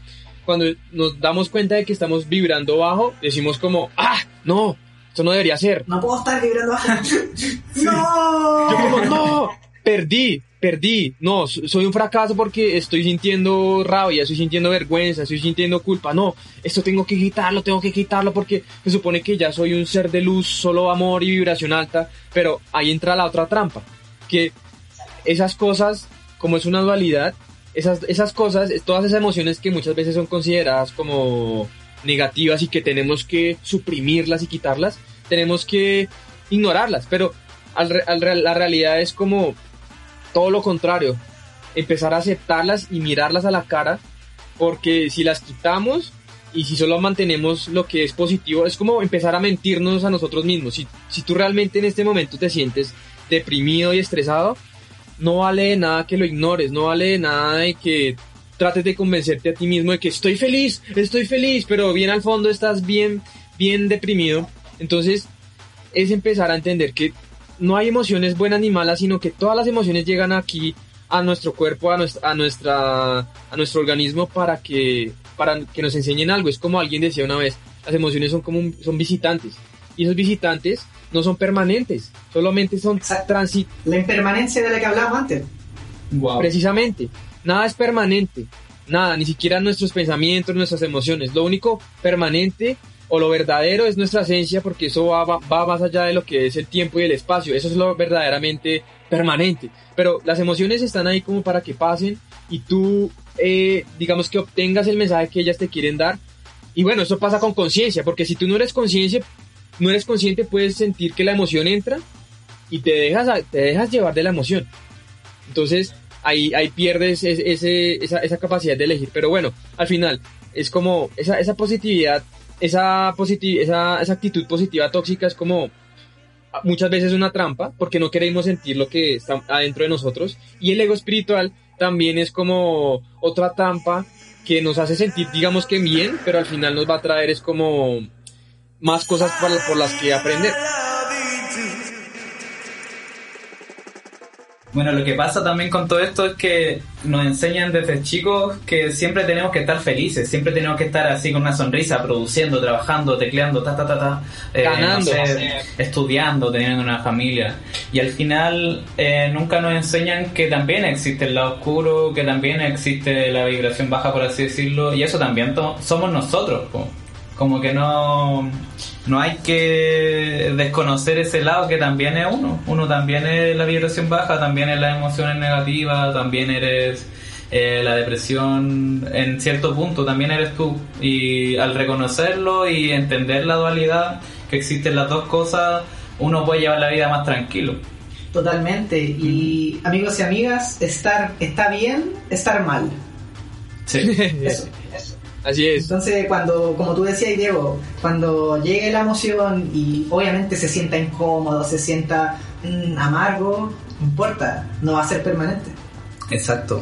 cuando nos damos cuenta de que estamos vibrando bajo, decimos como, ah, no, esto no debería ser. No puedo estar vibrando bajo. ¡No! Yo como, no, perdí, perdí, no, so- soy un fracaso porque estoy sintiendo rabia, estoy sintiendo vergüenza, estoy sintiendo culpa, no, esto tengo que quitarlo, tengo que quitarlo porque se supone que ya soy un ser de luz, solo amor y vibración alta, pero ahí entra la otra trampa, que esas cosas, como es una dualidad, esas, esas cosas, todas esas emociones que muchas veces son consideradas como negativas y que tenemos que suprimirlas y quitarlas, tenemos que ignorarlas, pero al al la realidad es como todo lo contrario, empezar a aceptarlas y mirarlas a la cara, porque si las quitamos y si solo mantenemos lo que es positivo, es como empezar a mentirnos a nosotros mismos. Si, si tú realmente en este momento te sientes deprimido y estresado, no vale nada que lo ignores, no vale nada de que trates de convencerte a ti mismo de que estoy feliz, estoy feliz, pero bien al fondo estás bien, bien deprimido. Entonces, es empezar a entender que no hay emociones buenas ni malas, sino que todas las emociones llegan aquí a nuestro cuerpo, a nuestra, a nuestra, a nuestro organismo para que, para que nos enseñen algo. Es como alguien decía una vez, las emociones son como un- son visitantes y esos visitantes no son permanentes, solamente son transit, La impermanencia de la que hablábamos antes. Wow. Precisamente, nada es permanente, nada, ni siquiera nuestros pensamientos, nuestras emociones. Lo único permanente o lo verdadero es nuestra esencia porque eso va, más allá de lo que es el tiempo y el espacio. Eso es lo verdaderamente permanente. Pero las emociones están ahí como para que pasen y tú, eh, digamos que obtengas el mensaje que ellas te quieren dar. Y bueno, eso pasa con conciencia, porque si tú no eres consciente, no eres consciente, puedes sentir que la emoción entra y te dejas llevar de la emoción. Entonces, ahí, ahí pierdes esa, esa capacidad de elegir. Pero bueno, al final, es como esa, esa positividad, esa, positi- esa, esa actitud positiva tóxica es como muchas veces una trampa porque no queremos sentir lo que está adentro de nosotros. Y el ego espiritual también es como otra trampa que nos hace sentir, digamos que bien, pero al final nos va a traer es como más cosas por, por las que aprender. Bueno, lo que pasa también con todo esto es que nos enseñan desde chicos que siempre tenemos que estar felices, siempre tenemos que estar así con una sonrisa, produciendo, trabajando, tecleando, ta, ta, ta, ta, eh, Ganando. no sé, estudiando, teniendo una familia. Y al final eh, nunca nos enseñan que también existe el lado oscuro, que también existe la vibración baja, por así decirlo, y eso también somos nosotros. po. Como que no, no hay que desconocer ese lado que también es uno. Uno también es la vibración baja, también es las emociones negativas, también eres eh, la depresión en cierto punto, también eres tú. Y al reconocerlo y entender la dualidad que existen las dos cosas, uno puede llevar la vida más tranquilo. Totalmente. Y amigos y amigas, estar está bien, estar mal. Sí. Eso. Así es. Entonces, cuando, como tú decías, Diego, cuando llegue la emoción y obviamente se sienta incómodo, se sienta mm, amargo, no importa, no va a ser permanente. Exacto.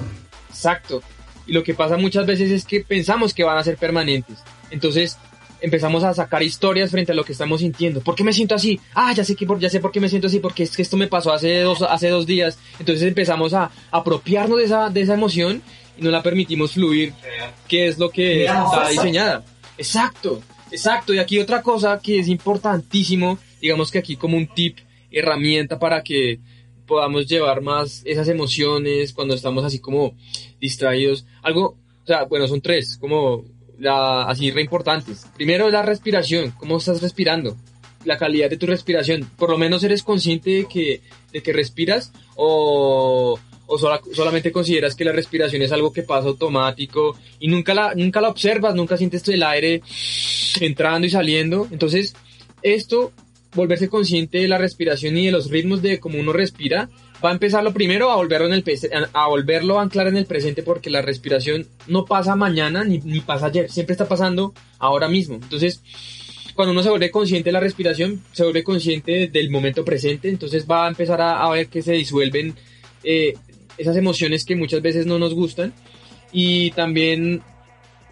Exacto. Y lo que pasa muchas veces es que pensamos que van a ser permanentes. Entonces empezamos a sacar historias frente a lo que estamos sintiendo. ¿Por qué me siento así? Ah, ya sé que por, ya sé por qué me siento así, porque es que esto me pasó hace dos, hace dos días. Entonces empezamos a apropiarnos de esa, de esa emoción y no la permitimos fluir, que es lo que está diseñada. Exacto, exacto. Y aquí otra cosa que es importantísimo, digamos que aquí como un tip, herramienta para que podamos llevar más esas emociones cuando estamos así como distraídos. Algo, o sea, bueno, son tres, como la, así re importantes. Primero la respiración, cómo estás respirando, la calidad de tu respiración. Por lo menos eres consciente de que, de que respiras o, o sola- solamente consideras que la respiración es algo que pasa automático y nunca la, nunca la observas, nunca sientes el aire entrando y saliendo. Entonces, esto, volverse consciente de la respiración y de los ritmos de cómo uno respira, va a empezar lo primero a volverlo, en el, a volverlo a anclar en el presente porque la respiración no pasa mañana ni, ni pasa ayer, siempre está pasando ahora mismo. Entonces, cuando uno se vuelve consciente de la respiración, se vuelve consciente del momento presente, entonces va a empezar a, a ver que se disuelven eh, esas emociones que muchas veces no nos gustan y también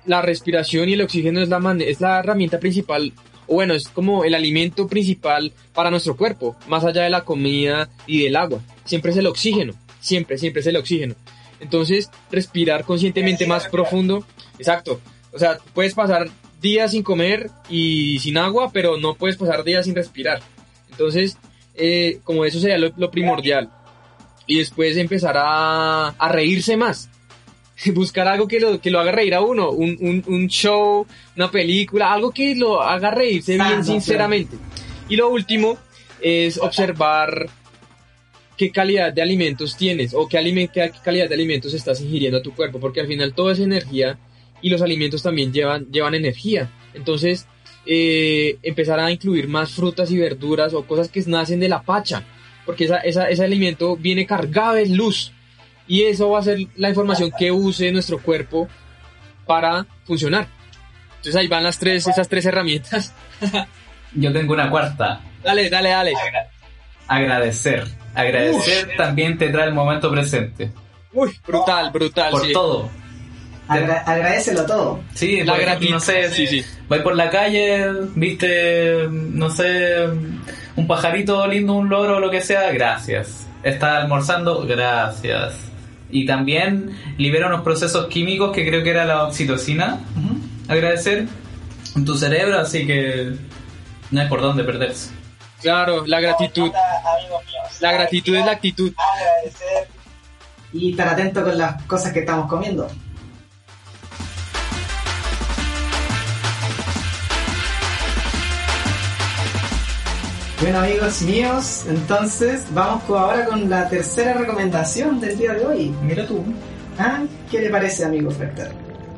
la respiración y el oxígeno es la, man- es la herramienta principal, o bueno, es como el alimento principal para nuestro cuerpo, más allá de la comida y del agua. Siempre es el oxígeno, siempre, siempre es el oxígeno. Entonces, respirar conscientemente más profundo, exacto. O sea, puedes pasar días sin comer y sin agua, pero no puedes pasar días sin respirar. Entonces, eh, como eso sería lo, lo primordial. Y después empezar a, a reírse más buscar algo que lo, que lo haga reír a uno, un, un, un show, una película, algo que lo haga reírse bien Sano, sinceramente. Y lo último es observar qué calidad de alimentos tienes o qué, alime- qué calidad de alimentos estás ingiriendo a tu cuerpo, porque al final todo es energía y los alimentos también llevan, llevan energía. Entonces, eh, empezar a incluir más frutas y verduras o cosas que nacen de la pacha, porque esa, esa- ese alimento viene cargado de luz y eso va a ser la información que use nuestro cuerpo para funcionar. Entonces ahí van las tres, esas tres herramientas. Yo tengo una cuarta. Dale, dale, dale. Agradecer. Agradecer también te trae el momento presente. Uy, brutal, brutal. Por sí. todo. Agra- agradecelo todo. Sí, La gratitud. no sé, Sí, sí. Vais por la calle, viste, no sé, un pajarito lindo, un loro o lo que sea, gracias. Está almorzando, gracias. Y también libera unos procesos químicos que creo que era la oxitocina, agradecer, en tu cerebro, así que no hay por dónde perderse. Claro, la gratitud. amigos míos. La gratitud es la actitud. Agradecer. Y estar atento con las cosas que estamos comiendo. Bueno amigos míos, entonces vamos co- ahora con la tercera recomendación del día de hoy. Mira tú, ¿Ah? ¿Qué le parece amigo Fractal?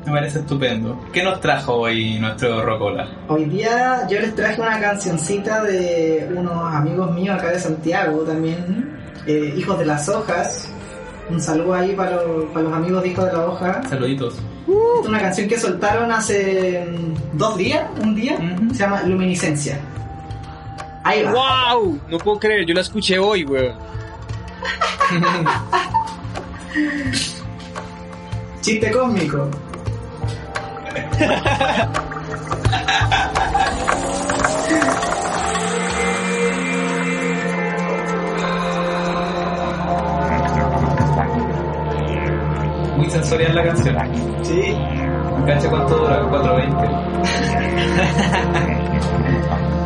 me parece estupendo. ¿Qué nos trajo hoy nuestro Rocola? Hoy día yo les traje una cancioncita de unos amigos míos acá de Santiago también, eh, Hijos de las Hojas. Un saludo ahí para, los- para los amigos de Hijos de la Hoja. Saluditos. Es una canción que soltaron hace mm, dos días, un día, Ujú. se llama Luminiscencia. Ahí va. ¡Wow! No puedo creer, yo la escuché hoy, weón. Chiste cósmico. Muy sensorial la canción. Sí. Cacha cuánto dura, 420.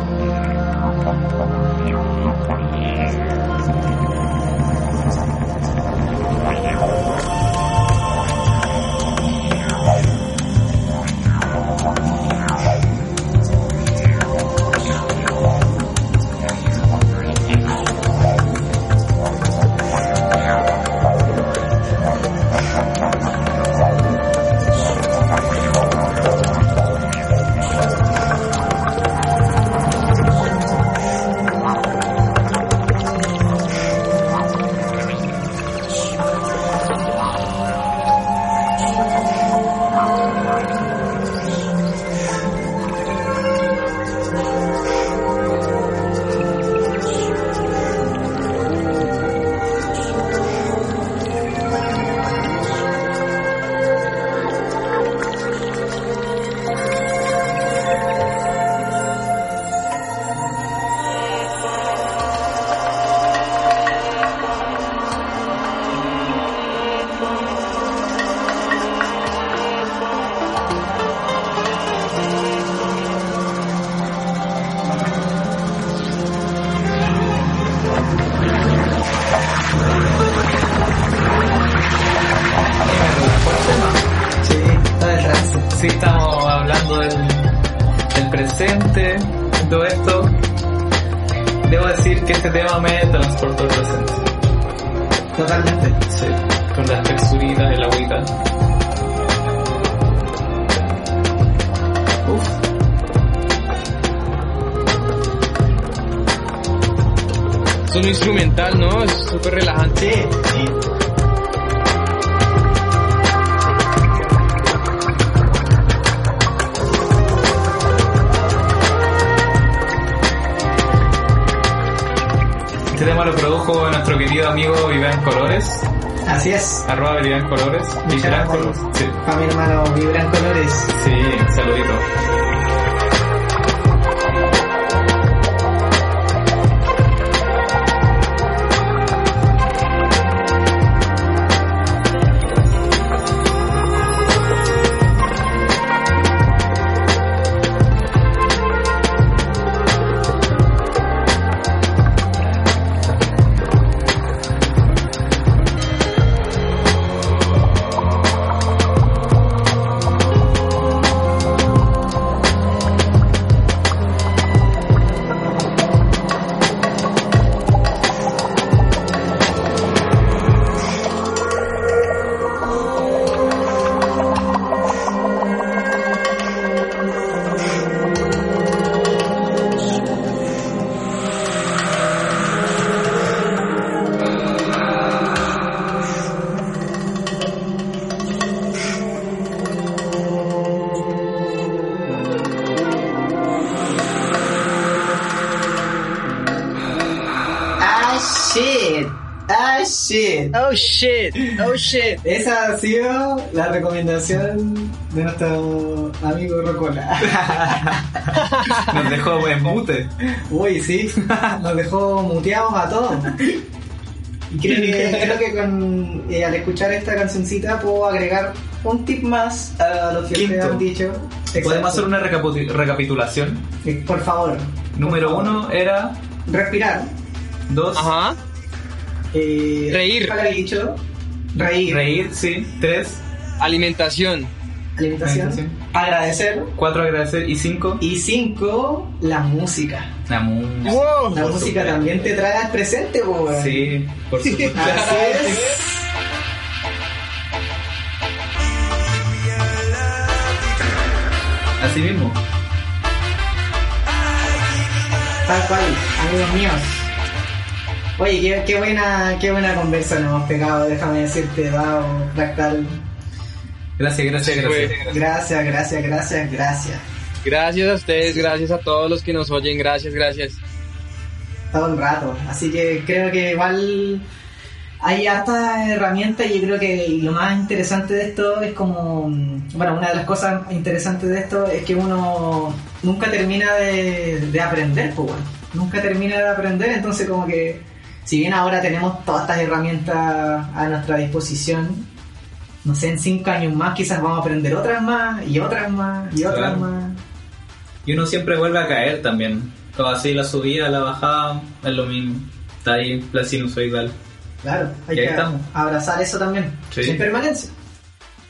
Oh shit, oh shit. Esa ha sido la recomendación de nuestro amigo Rocola. Nos dejó en mute. Uy, sí, nos dejó muteados a todos. Y creo que, creo que con, eh, al escuchar esta cancioncita puedo agregar un tip más a lo que ustedes han dicho. ¿Podemos Exacto. hacer una recapitulación? Eh, Por favor. Número Por favor. uno era Respirar. dos, Ajá. Eh, Reír. ¿cuál había dicho? Reír. reír, sí, tres, Alimentación. Alimentación. Alimentación. Agradecer. cuatro agradecer y cinco, Y cinco, la música. la música. Wow. La música también te trae al presente, weón. Sí, por supuesto. Así es. Así mismo. Tal cual, amigos míos. Oye, qué, qué buena, qué buena conversa nos hemos pegado, déjame decirte, Dao, Fractal. Gracias, gracias, gracias. Gracias, gracias, gracias, gracias. Gracias a ustedes, gracias a todos los que nos oyen, gracias, gracias. Todo el rato. Así que creo que igual hay hartas herramientas y yo creo que lo más interesante de esto es como, mm, bueno, una de las cosas interesantes de esto es que uno nunca termina de, de aprender, pues bueno, nunca termina de aprender, entonces como que si bien ahora tenemos todas estas herramientas a nuestra disposición, no sé, en cinco años más quizás vamos a aprender otras más y otras más y otras Claro. más. Y uno siempre vuelve a caer también. Todo así, la subida, la bajada, es lo mismo. Está ahí la sinusoidal. Claro, hay que estamos. abrazar eso también, Sí. sin permanencia.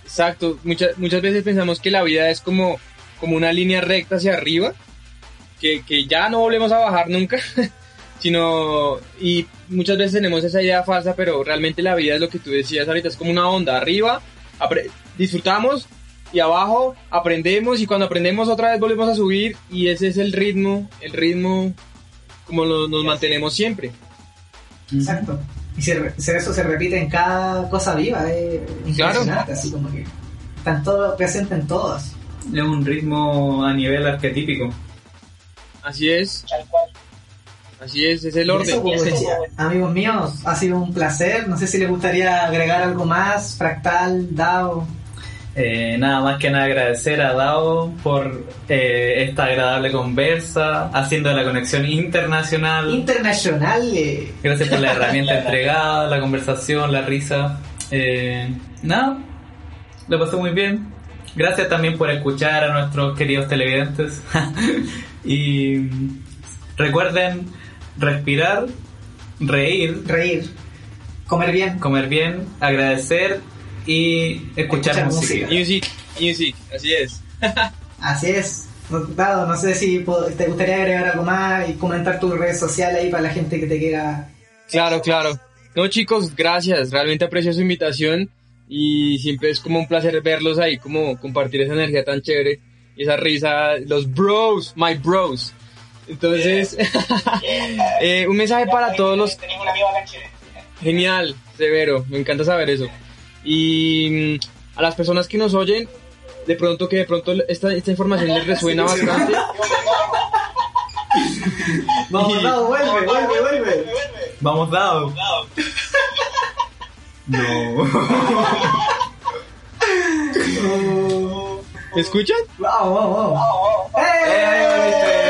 Exacto, muchas, muchas veces pensamos que la vida es como, como una línea recta hacia arriba, que, que ya no volvemos a bajar nunca, sino, y muchas veces tenemos esa idea falsa, pero realmente la vida es lo que tú decías ahorita, es como una onda, arriba, disfrutamos y abajo aprendemos y cuando aprendemos otra vez volvemos a subir y ese es el ritmo, el ritmo como lo- nos mantenemos siempre. Exacto. Y se eso se repite en cada cosa viva, es Claro. impresionante, así como que están todos presentes en todas. Es un ritmo a nivel arquetípico. Así es, Tal cual. Así es, es el orden. eso, pues, amigos míos, ha sido un placer. No sé si les gustaría agregar algo más, Fractal, DAO. Eh, nada más que nada agradecer a Dao por eh, esta agradable conversa, haciendo la conexión internacional. Internacional. eh, Gracias por la herramienta entregada, la conversación, la risa. Eh, nada, lo pasé muy bien. Gracias también por escuchar a nuestros queridos televidentes. y recuerden respirar, reír, reír, comer bien. comer bien, agradecer y escuchar, Escuchar música. Music, music, así es. Así es. Dado, no sé si te gustaría agregar algo más y comentar tus redes sociales ahí para la gente que te quiera. Claro, claro. No, chicos, gracias. Realmente aprecio su invitación y siempre es como un placer verlos ahí, como compartir esa energía tan chévere y esa risa, los bros, my bros. Entonces, eh, un mensaje para todos los Tenemos un amigo acá en Chile. Genial, severo, me encanta saber eso. Y mm, a las personas que nos oyen, de pronto que de pronto esta, esta información les resuena bastante. Vamos, Dado, vuelve, vuelve, vuelve. Vamos, dado. No. ¿Me escuchan? Vamos, vamos, vamos. ¡Eh!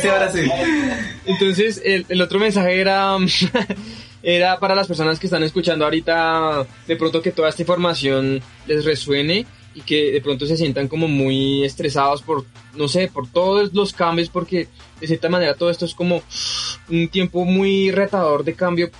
Sí, ahora sí. Entonces, el, el otro mensaje era, era para las personas que están escuchando ahorita, de pronto que toda esta información les resuene y que de pronto se sientan como muy estresados por, no sé, por todos los cambios, porque de cierta manera todo esto es como un tiempo muy retador de cambio,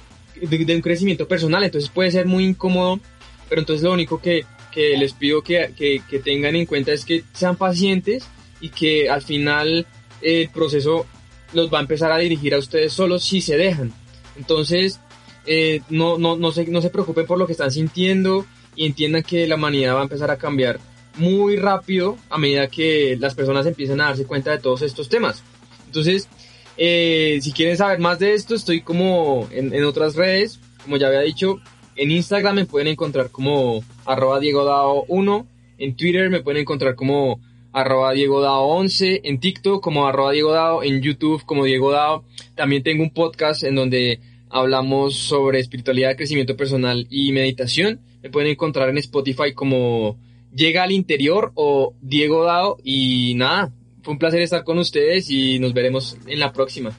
de, de un crecimiento personal, entonces puede ser muy incómodo, pero entonces lo único que, que les pido que, que, que tengan en cuenta es que sean pacientes y que al final el proceso los va a empezar a dirigir a ustedes solos si se dejan. Entonces, eh, no, no, no, se, no se preocupen por lo que están sintiendo y entiendan que la humanidad va a empezar a cambiar muy rápido a medida que las personas empiecen a darse cuenta de todos estos temas. Entonces, eh, si quieren saber más de esto, estoy como en, en otras redes, como ya había dicho, en Instagram me pueden encontrar como arroba Diego Dao 1, en Twitter me pueden encontrar como arroba Diego Dao 11, en TikTok como arroba Diego Dao, en YouTube como Diego Dao. También tengo un podcast en donde hablamos sobre espiritualidad, crecimiento personal y meditación. Me pueden encontrar en Spotify como Llega al Interior o Diego Dao. Y nada, fue un placer estar con ustedes y nos veremos en la próxima.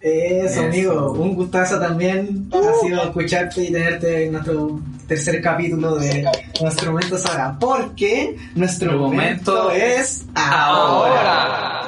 Eso, Eso. amigo. Un gustazo también ha sido escucharte y tenerte en nuestro tercer capítulo de nuestro momento saga. Porque nuestro Nuestro momento, momento es ahora. Ahora.